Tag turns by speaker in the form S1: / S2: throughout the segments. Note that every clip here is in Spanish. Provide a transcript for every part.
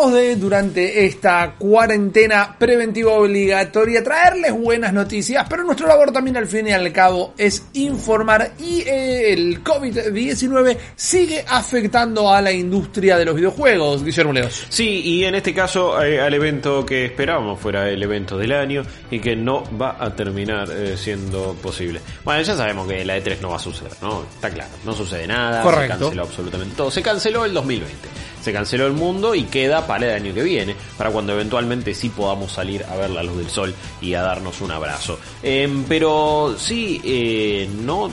S1: Tratamos de, durante esta cuarentena preventiva obligatoria, traerles buenas noticias, pero nuestro labor también al fin y al cabo es informar y eh, el COVID-19 sigue afectando a la industria de los videojuegos, Guillermo Leos.
S2: Sí, y en este caso eh, al evento que esperábamos fuera el evento del año y que no va a terminar eh, siendo posible. Bueno, ya sabemos que la E3 no va a suceder, ¿no? Está claro, no sucede nada,
S1: Correcto.
S2: se canceló absolutamente todo. Se canceló el 2020, se canceló el mundo y queda para el año que viene, para cuando eventualmente sí podamos salir a ver la luz del sol y a darnos un abrazo. Em, pero sí, eh, no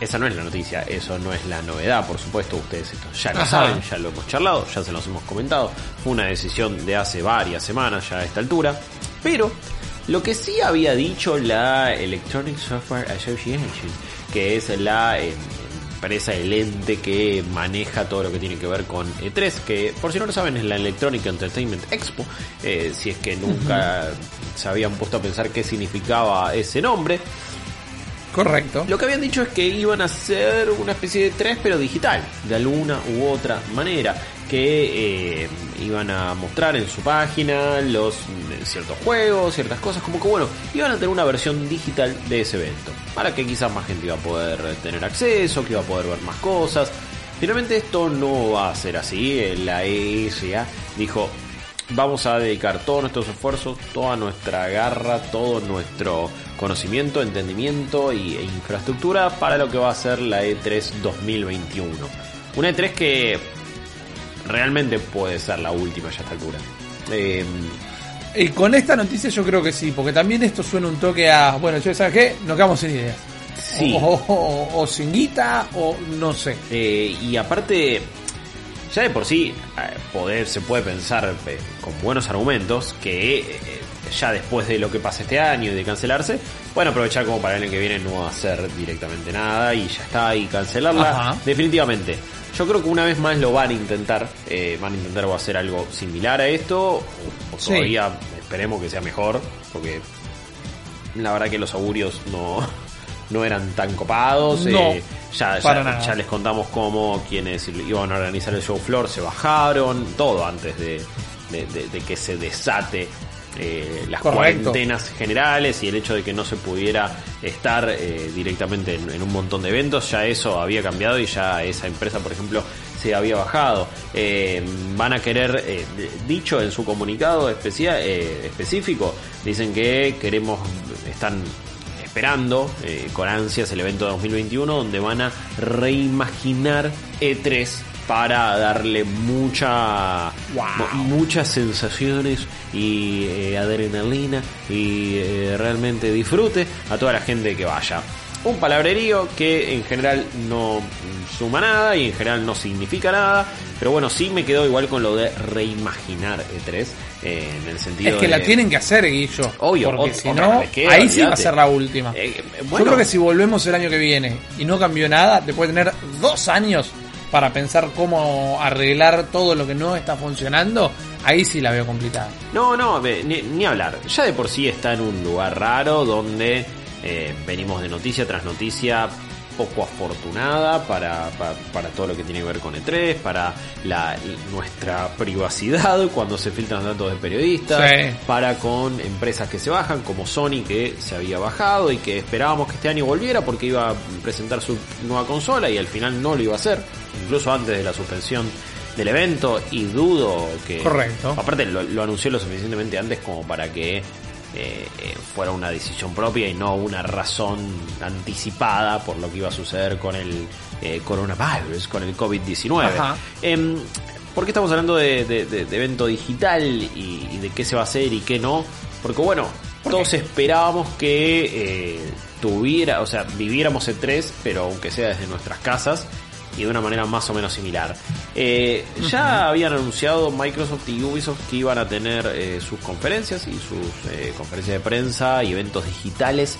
S2: esa no es la noticia, eso no es la novedad, por supuesto, ustedes esto ya lo
S1: Ajá.
S2: saben, ya lo hemos charlado, ya se los hemos comentado, fue una decisión de hace varias semanas ya a esta altura, pero lo que sí había dicho la Electronic Software Association, que es la eh, empresa, el ente que maneja todo lo que tiene que ver con E3, que por si no lo saben es la Electronic Entertainment Expo, eh, si es que nunca se habían puesto a pensar qué significaba ese nombre,
S1: Correcto.
S2: lo que habían dicho es que iban a hacer una especie de 3 pero digital, de alguna u otra manera, que eh, iban a mostrar en su página los eh, ciertos juegos, ciertas cosas, como que bueno, iban a tener una versión digital de ese evento, para que quizás más gente iba a poder tener acceso, que iba a poder ver más cosas. Finalmente esto no va a ser así, eh, la ESA dijo, vamos a dedicar todos nuestros esfuerzos, toda nuestra garra, todo nuestro conocimiento, entendimiento y, e infraestructura para lo que va a ser la E E3 2021. Una E3 que realmente puede ser la última ya a esta altura. Eh,
S1: Y con esta noticia yo creo que sí, porque también esto suena un toque a, bueno, yo sabes qué, nos quedamos sin ideas.
S2: sí.
S1: O, o- o- o sin guita, o no sé.
S2: Eh, y aparte, ya de por sí, eh, poder, se puede pensar eh, con buenos argumentos que eh, ya después de lo que pasa este año y de cancelarse, pueden aprovechar como para el año que viene no hacer directamente nada y ya está, y cancelarla
S1: Ajá.
S2: definitivamente. Yo creo que una vez más lo van a intentar, eh, van a intentar o hacer algo similar a esto, o, o
S1: Sí.
S2: todavía esperemos que sea mejor, porque la verdad que los augurios no, no eran tan copados.
S1: No,
S2: eh, ya, ya, les contamos cómo quienes iban a organizar el show floor se bajaron, todo antes de, de- de- de que se desate eh, las
S1: Correcto.
S2: cuarentenas generales y el hecho de que no se pudiera estar eh, directamente en, en un montón de eventos, ya eso había cambiado y ya esa empresa, por ejemplo, se había bajado. Eh, van a querer, eh, dicho en su comunicado especia- eh, específico, dicen que queremos, están esperando con ansias el evento de 2021 donde van a reimaginar E3 para darle mucha mu- muchas sensaciones y eh, adrenalina y eh, realmente disfrute a toda la gente que vaya. Un palabrerío que en general no suma nada y en general no significa nada, pero bueno, sí me quedo igual con lo de reimaginar E3 eh, en el sentido
S1: Es que
S2: de-
S1: la tienen que hacer, Guillo.
S2: Obvio,
S1: porque si no, ahí sí va a ser la última. Yo creo que si volvemos el año que viene y no cambió nada, después de tener dos años para pensar cómo arreglar todo lo que no está funcionando, ahí sí la veo complicada.
S2: No, no, ni hablar. Ya de por sí está en un lugar raro donde eh, venimos de noticia tras noticia poco afortunada para, pa- para, todo lo que tiene que ver con E3, para la, nuestra privacidad cuando se filtran datos de periodistas,
S1: Sí.
S2: para con empresas que se bajan como Sony que se había bajado y que esperábamos que este año volviera porque iba a presentar su nueva consola y al final no lo iba a hacer, incluso antes de la suspensión del evento y dudo que...
S1: Correcto.
S2: Aparte lo, lo anunció lo suficientemente antes como para que eh, eh, fuera una decisión propia y no una razón anticipada por lo que iba a suceder con el eh, coronavirus, con el COVID-19.
S1: Ajá.
S2: Em, ¿Por qué estamos hablando de, de- de- de evento digital y, y de qué se va a hacer y qué no? Porque bueno, todos esperábamos que eh, tuviera, o sea, viviéramos E3, pero aunque sea desde nuestras casas y de una manera más o menos similar. Eh, ya habían anunciado Microsoft y Ubisoft que iban a tener eh, sus conferencias y sus eh, conferencias de prensa y eventos digitales,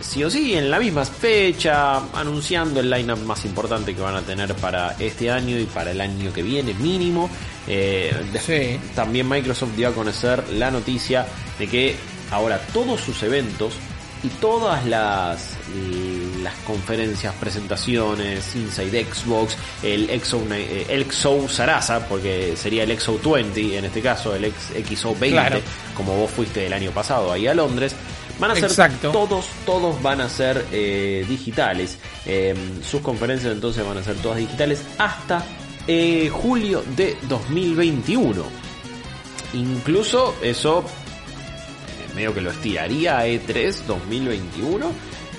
S2: sí o sí, en la misma fecha, anunciando el lineup más importante que van a tener para este año y para el año que viene, mínimo.
S1: Sí.
S2: También Microsoft dio a conocer la noticia de que ahora todos sus eventos y todas las, las conferencias, presentaciones, Inside Xbox, el XO, eh, el XO Sarasa, porque sería el XO 20 en este caso, el XO 20,
S1: Claro.
S2: como vos fuiste el año pasado ahí a Londres, van a ser
S1: Exacto.
S2: todos, todos van a ser eh, digitales. Eh, sus conferencias entonces van a ser todas digitales hasta eh, julio de 2021. Incluso eso medio que lo estiraría a E3 2021.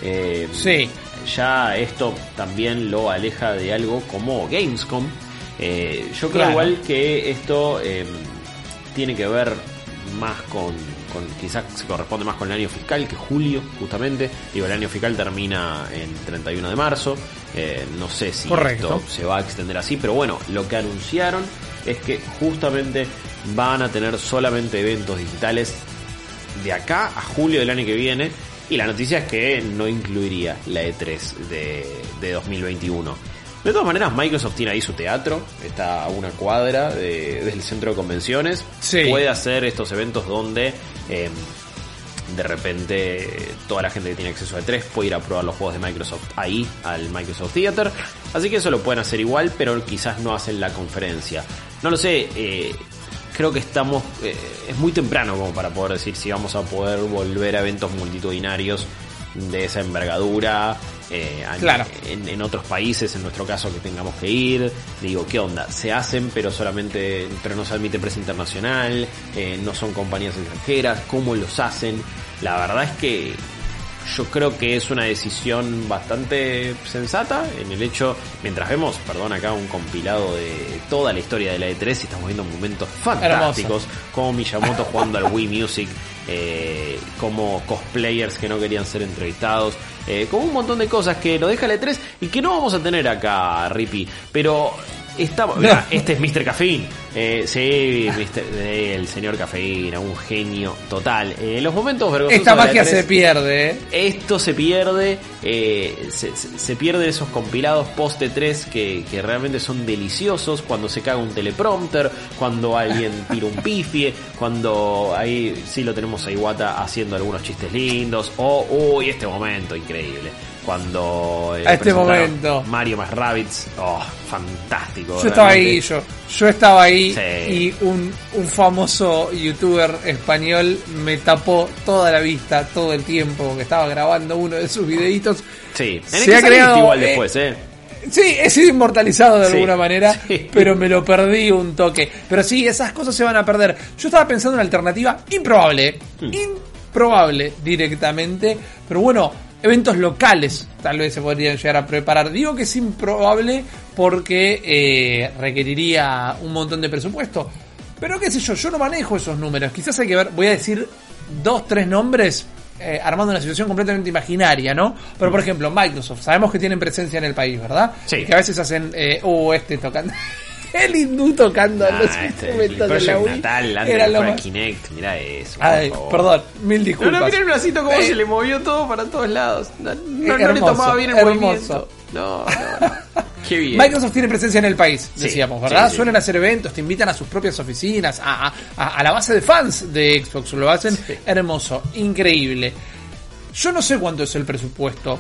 S2: Eh,
S1: Sí.
S2: Ya esto también lo aleja de algo como Gamescom. Eh, yo creo
S1: Claro.
S2: igual que esto eh, tiene que ver más con, con- quizás se corresponde más con el año fiscal que julio, justamente. Digo, el año fiscal termina en 31 de marzo. Eh, no sé si
S1: Correcto.
S2: esto se va a extender así, pero bueno, lo que anunciaron es que justamente van a tener solamente eventos digitales de acá a julio del año que viene. Y la noticia es que no incluiría la E3 de, de 2021. De todas maneras, Microsoft tiene ahí su teatro, está a una cuadra de- del centro de convenciones.
S1: Sí.
S2: Puede hacer estos eventos donde eh, de repente toda la gente que tiene acceso a E3 puede ir a probar los juegos de Microsoft ahí, al Microsoft Theater. Así que eso lo pueden hacer igual, pero quizás no hacen la conferencia. No lo sé, eh, creo que estamos... eh, es muy temprano como para poder decir si vamos a poder volver a eventos multitudinarios de esa envergadura. eh,
S1: Claro.
S2: en, en otros países, en nuestro caso, que tengamos que ir. Digo, ¿qué onda? Se hacen, pero solamente, pero no se admite prensa internacional, eh, no son compañías extranjeras, ¿cómo los hacen? La verdad es que yo creo que es una decisión bastante sensata en el hecho, mientras vemos, perdón, acá un compilado de toda la historia de la E3 y estamos viendo momentos fantásticos, como Miyamoto jugando al Wii Music, eh, como cosplayers que no querían ser entrevistados, eh, como un montón de cosas que lo deja la E3 y que no vamos a tener acá, Rippy, pero estamos, mirá, este es Mr. Cafeín, eh, sí, el señor Cafeína, un genio total. Eh, los momentos vergonzosos
S1: Esta
S2: de
S1: magia
S2: E3,
S1: se pierde, ¿eh?
S2: esto se pierde, eh, se, se- se pierde esos compilados post 3 que, que realmente son deliciosos, cuando se caga un teleprompter, cuando alguien tira un pifie, cuando ahí sí lo tenemos a Iwata haciendo algunos chistes lindos, o uy, este momento increíble. Cuando eh,
S1: A este momento.
S2: Mario más Rabbids, oh, fantástico.
S1: Yo estaba ahí, yo, yo estaba ahí
S2: Sí.
S1: y un, un famoso youtuber español me tapó toda la vista, todo el tiempo que estaba grabando uno de sus videitos.
S2: Sí, en
S1: Se ha creado,
S2: igual
S1: eh,
S2: después, eh.
S1: Sí, he sido inmortalizado de
S2: Sí,
S1: alguna manera,
S2: sí.
S1: pero me lo perdí un toque. Pero sí, esas cosas se van a perder. Yo estaba pensando en una alternativa improbable.
S2: Hmm.
S1: improbable directamente, pero bueno, eventos locales tal vez se podrían llegar a preparar. Digo que es improbable porque eh, requeriría un montón de presupuesto. Pero qué sé yo, yo no manejo esos números. Quizás hay que ver, voy a decir dos, tres nombres eh, armando una situación completamente imaginaria, ¿no? Pero por ejemplo, Microsoft, sabemos que tienen presencia en el país, ¿verdad?
S2: Sí.
S1: Y que a veces hacen, eh, uh, este tocando. El hindú tocando
S2: Ah,
S1: los
S2: este,
S1: instrumentos de la Wii.
S2: Natal
S1: Era lo más-
S2: Kinect, mira eso.
S1: Ay, perdón, mil
S2: No,
S1: disculpas.
S2: no, mira el bracito cómo
S1: Eh,
S2: se le movió todo para todos lados. No, no- no le
S1: hermoso,
S2: tomaba bien el
S1: hermoso.
S2: movimiento. No, no, no. Qué bien.
S1: Microsoft tiene presencia en el país,
S2: Sí,
S1: decíamos, ¿verdad?
S2: sí, sí.
S1: Suelen hacer eventos, te invitan a sus propias oficinas, a, a- a- a la base de fans de Xbox, lo hacen
S2: Sí.
S1: hermoso, increíble. Yo no sé cuánto es el presupuesto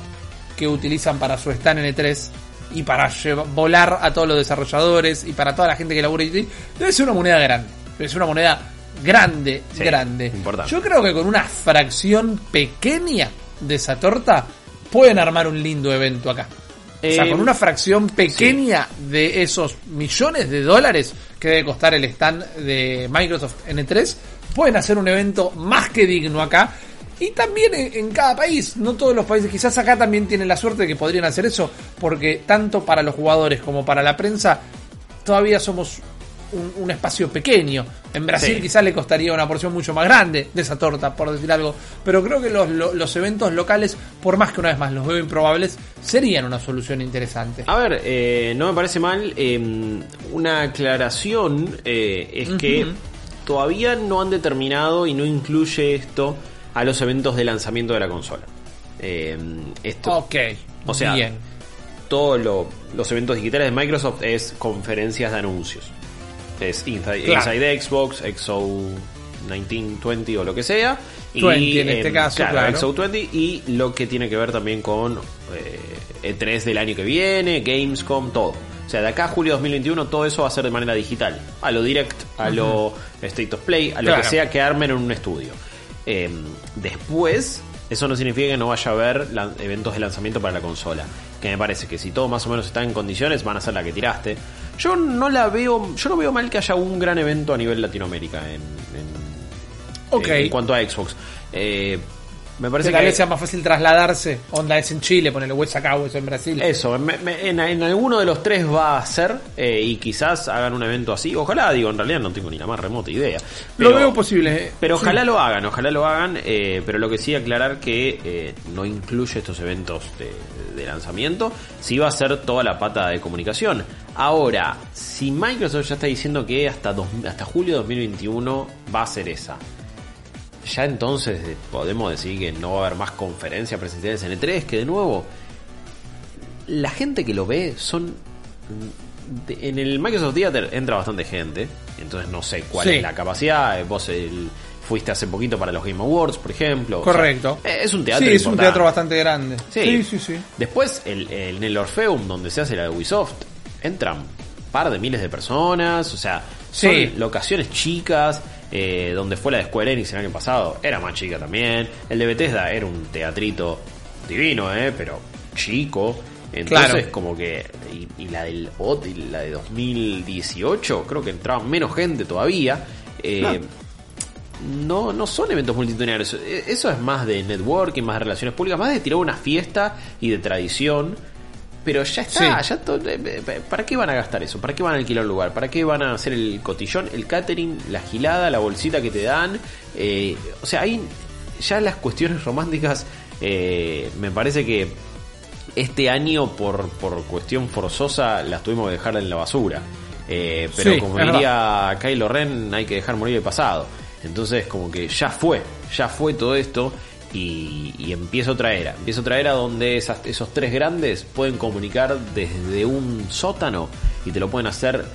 S1: que utilizan para su stand en E3 y para volar a todos los desarrolladores y para toda la gente que labura y debe ser una moneda grande, debe ser una moneda grande,
S2: Sí,
S1: grande.
S2: importante.
S1: Yo creo que con una fracción pequeña de esa torta pueden armar un lindo evento acá. O sea, con una fracción pequeña de esos millones de dólares que debe costar el stand de Microsoft N3, pueden hacer un evento más que digno acá. Y también en, en cada país, no todos los países, quizás acá también tienen la suerte de que podrían hacer eso, porque tanto para los jugadores como para la prensa, todavía somos un, un espacio pequeño. En Brasil
S2: Sí.
S1: quizás le costaría una porción mucho más grande de esa torta, por decir algo. Pero creo que los, lo- los eventos locales, por más que una vez más los veo improbables, serían una solución interesante.
S2: A ver, eh, no me parece mal. eh, una aclaración eh, es que todavía no han determinado y no incluye esto a los eventos de lanzamiento de la consola. Eh, esto,
S1: Ok.
S2: O sea,
S1: bien.
S2: todos lo- los eventos digitales de Microsoft es conferencias de anuncios. Es Inside,
S1: Claro.
S2: Inside Xbox, XO 1920 o lo que sea.
S1: 20 en este
S2: em,
S1: caso, claro.
S2: XO 20 y lo que tiene que ver también con eh, E3 del año que viene, Gamescom, todo. O sea, de acá a julio de 2021 todo eso va a ser de manera digital. A lo direct, a lo State of Play, a lo
S1: Claro.
S2: que sea que armen en un estudio. Eh, después, eso no significa que no vaya a haber eventos de lanzamiento para la consola. Que me parece que si todo más o menos está en condiciones, van a ser la que tiraste. Yo no la veo, yo no veo mal que haya un gran evento a nivel Latinoamérica en, en-
S1: Ok.
S2: en cuanto a Xbox. Eh, me parece
S1: Que tal
S2: que
S1: vez sea más fácil trasladarse. Onda es en Chile, ponerle hueso acá, hueso en Brasil.
S2: eso, me- me- en, en alguno de los tres va a ser eh, y quizás hagan un evento así. Ojalá, digo, en realidad no tengo ni la más remota idea.
S1: Lo veo posible. eh.
S2: Pero
S1: Sí.
S2: ojalá lo hagan, ojalá lo hagan, eh, pero lo que sí aclarar que no incluye estos eventos de, de lanzamiento, sí va a ser toda la pata de comunicación. Ahora, si Microsoft ya está diciendo que hasta, dos- hasta julio de 2021 va a ser esa, ya entonces eh, podemos decir que no va a haber más conferencias presenciales en E3, que de nuevo, la gente que lo ve son... En el Microsoft Theater entra bastante gente, entonces no sé cuál
S1: Sí.
S2: es la capacidad. eh, Vos el- fuiste hace poquito para los Game Awards, por ejemplo. o sea,
S1: Correcto.
S2: eh, es un teatro
S1: Sí, es un teatro bastante grande.
S2: Sí,
S1: sí, sí. sí.
S2: Después, el, el- en el Orpheum, donde se hace la de Ubisoft, entran un par de miles de personas, o sea, son
S1: Sí.
S2: locaciones chicas, eh, donde fue la de Square Enix el año pasado, era más chica también. El de Bethesda era un teatrito divino, eh, pero chico. Entonces,
S1: Claro.
S2: como que. Y, y la del OT, y la de 2018, creo que entraba menos gente todavía. Eh, no, no son eventos multitudinarios. E- Eso es más de networking, más de relaciones públicas, más de tirar una fiesta y de tradición. Pero ya está,
S1: Sí.
S2: ya to- eh, eh, ¿para qué van a gastar eso? ¿Para qué van a alquilar un lugar? ¿Para qué van a hacer el cotillón, el catering, la gilada, la bolsita que te dan? Eh, o sea, ahí ya las cuestiones románticas eh, me parece que este año por, por cuestión forzosa las tuvimos que dejar en la basura. Eh, pero
S1: Sí,
S2: como diría Kylo Ren, hay que dejar morir el pasado. Entonces como que ya fue, ya fue todo esto y, y empieza otra era. Empieza otra era donde esos tres grandes pueden comunicar desde un sótano y te lo pueden hacer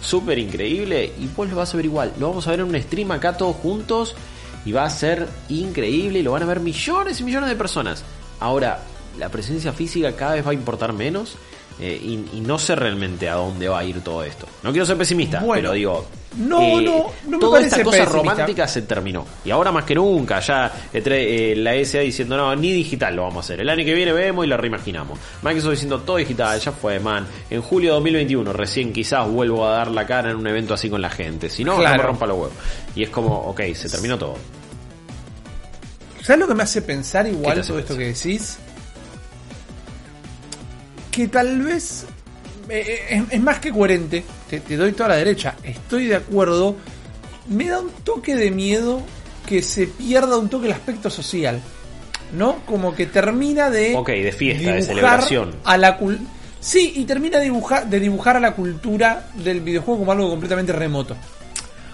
S2: súper increíble y vos lo vas a ver igual. Lo vamos a ver en un stream acá todos juntos y va a ser increíble y lo van a ver millones y millones de personas. Ahora, la presencia física cada vez va a importar menos eh, y, y no sé realmente a dónde va a ir todo esto. No quiero ser pesimista,
S1: Bueno.
S2: pero digo...
S1: No,
S2: eh,
S1: no, no me
S2: toda
S1: parece
S2: esta cosa
S1: pesimista.
S2: romántica se terminó. Y ahora más que nunca, ya eh, la SA diciendo, no, ni digital lo vamos a hacer. El año que viene vemos y lo reimaginamos. Microsoft diciendo todo digital, ya fue, man. En julio de 2021 recién quizás vuelvo a dar la cara en un evento así con la gente. Si no, no
S1: Claro.
S2: me rompa los huevos. Y es como, ok, se terminó todo.
S1: ¿Sabes lo que me hace pensar
S2: ¿Qué
S1: igual todo esto
S2: pensar?
S1: que decís? Que tal vez eh, eh, es, es más que coherente, te, te doy toda la derecha, estoy de acuerdo. Me da un toque de miedo que se pierda un toque el aspecto social, ¿no? Como que termina de.
S2: Ok, de fiesta, de celebración.
S1: A la cul- sí, y termina de dibujar, de dibujar a la cultura del videojuego como algo completamente remoto.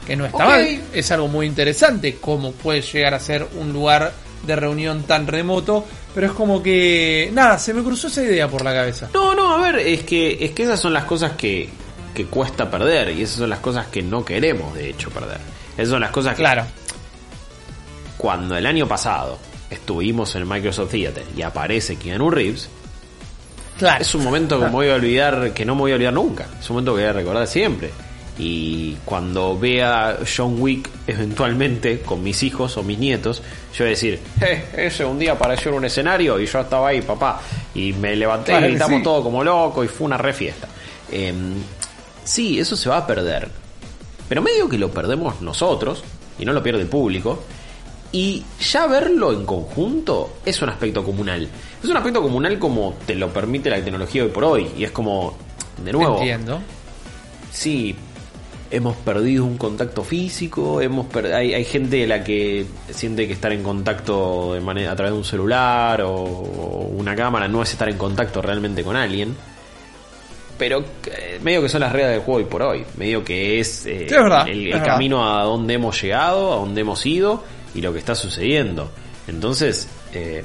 S1: Que no está mal, es algo muy interesante, cómo puede llegar a ser un lugar de reunión tan remoto, pero es como que, nada, se me cruzó esa idea por la cabeza.
S2: No, no, a ver, es que, es que esas son las cosas que, que cuesta perder y esas son las cosas que no queremos de hecho perder. Esas son las cosas que
S1: Claro,
S2: cuando el año pasado estuvimos en el Microsoft Theater y aparece Keanu Reeves,
S1: claro.
S2: es un momento que me voy a olvidar, que no me voy a olvidar nunca. Es un momento que voy a recordar siempre. Y cuando vea John Wick eventualmente con mis hijos o mis nietos, yo voy a decir, eh, ese un día apareció en un escenario y yo estaba ahí, papá. Y me levanté
S1: Claro
S2: y gritamos
S1: sí.
S2: todo como loco y fue una re fiesta. Em, sí, eso se va a perder. Pero medio que lo perdemos nosotros y no lo pierde el público. Y ya verlo en conjunto es un aspecto comunal. Es un aspecto comunal como te lo permite la tecnología hoy por hoy. Y es como, de nuevo,
S1: Entiendo.
S2: sí, hemos perdido un contacto físico, hemos per- hay, hay gente de la que siente que estar en contacto de manera, a través de un celular o, o una cámara no es estar en contacto realmente con alguien. Pero eh, medio que son las reglas del juego hoy por hoy. Medio que es, eh,
S1: Sí, es verdad,
S2: el,
S1: es
S2: el
S1: verdad.
S2: camino a donde hemos llegado, a donde hemos ido y lo que está sucediendo. Entonces, eh,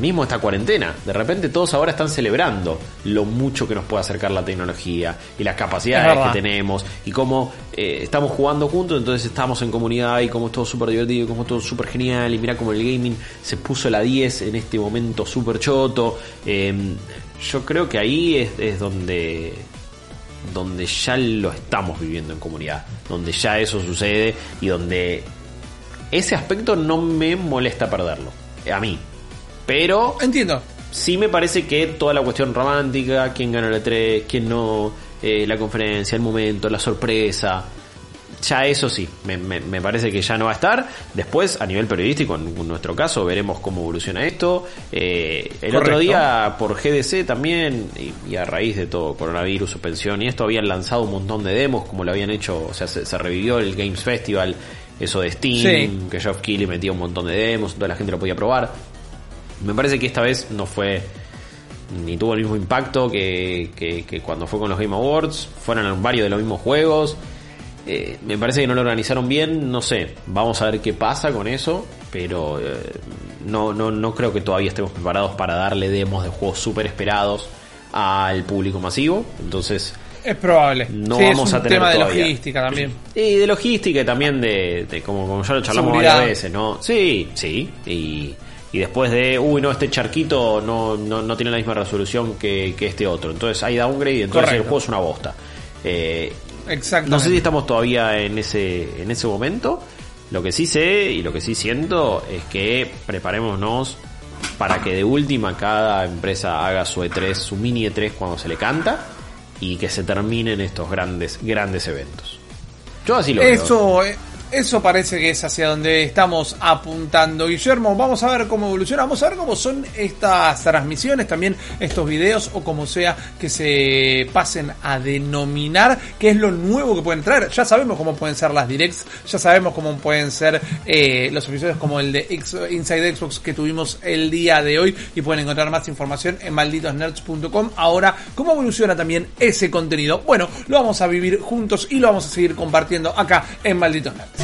S2: mismo esta cuarentena, de repente todos ahora están celebrando lo mucho que nos puede acercar la tecnología y las
S1: Es
S2: capacidades que tenemos y cómo eh, estamos jugando juntos, entonces estamos en comunidad y cómo es todo súper divertido y cómo es todo súper genial y mira cómo el gaming se puso la 10 en este momento súper choto. Eh, yo creo que ahí es, es donde donde ya lo estamos viviendo en comunidad, donde ya eso sucede y donde ese aspecto no me molesta perderlo, a mí. Pero
S1: Entiendo.
S2: sí me parece que toda la cuestión romántica, quién ganó la 3, quién no, eh, la conferencia, el momento, la sorpresa, ya eso sí, me, me- me parece que ya no va a estar. Después, a nivel periodístico, en, en nuestro caso, veremos cómo evoluciona esto. Eh, el
S1: Correcto.
S2: otro día, por GDC también, y, y a raíz de todo coronavirus, suspensión y esto, habían lanzado un montón de demos, como lo habían hecho, o sea, se, se revivió el Games Festival, eso de Steam,
S1: Sí.
S2: que Geoff Keighley metía un montón de demos, toda la gente lo podía probar. Me parece que esta vez no fue ni tuvo el mismo impacto que, que- que cuando fue con los Game Awards. Fueron varios de los mismos juegos. Eh, me parece que no lo organizaron bien. No sé, vamos a ver qué pasa con eso. Pero eh, no, no, no creo que todavía estemos preparados para darle demos de juegos súper esperados al público masivo. Entonces,
S1: Es probable.
S2: No
S1: Sí,
S2: vamos
S1: es un
S2: a tener
S1: tema de
S2: todavía.
S1: logística también.
S2: y de logística y también de, de como, como ya lo charlamos
S1: Seguridad.
S2: varias veces, ¿no? Sí, sí. Y, y después de, uy, no, este charquito no, no, no tiene la misma resolución que, que este otro. Entonces hay downgrade y entonces el juego es una bosta. Eh, no sé si estamos todavía en ese, en ese momento. Lo que sí sé y lo que sí siento es que preparémonos para que de última cada empresa haga su E3, su mini E3 cuando se le canta y que se terminen estos grandes, grandes eventos. Yo así lo veo.
S1: Eso, eh, eso parece que es hacia donde estamos apuntando. Guillermo, vamos a ver cómo evoluciona, vamos a ver cómo son estas transmisiones, también estos videos o como sea que se pasen a denominar, qué es lo nuevo que pueden traer. Ya sabemos cómo pueden ser las directs, ya sabemos cómo pueden ser eh, los episodios como el de Inside Xbox que tuvimos el día de hoy y pueden encontrar más información en malditosnerds.com. Ahora, ¿cómo evoluciona también ese contenido? Bueno, lo vamos a vivir juntos y lo vamos a seguir compartiendo acá en Malditos Nerds.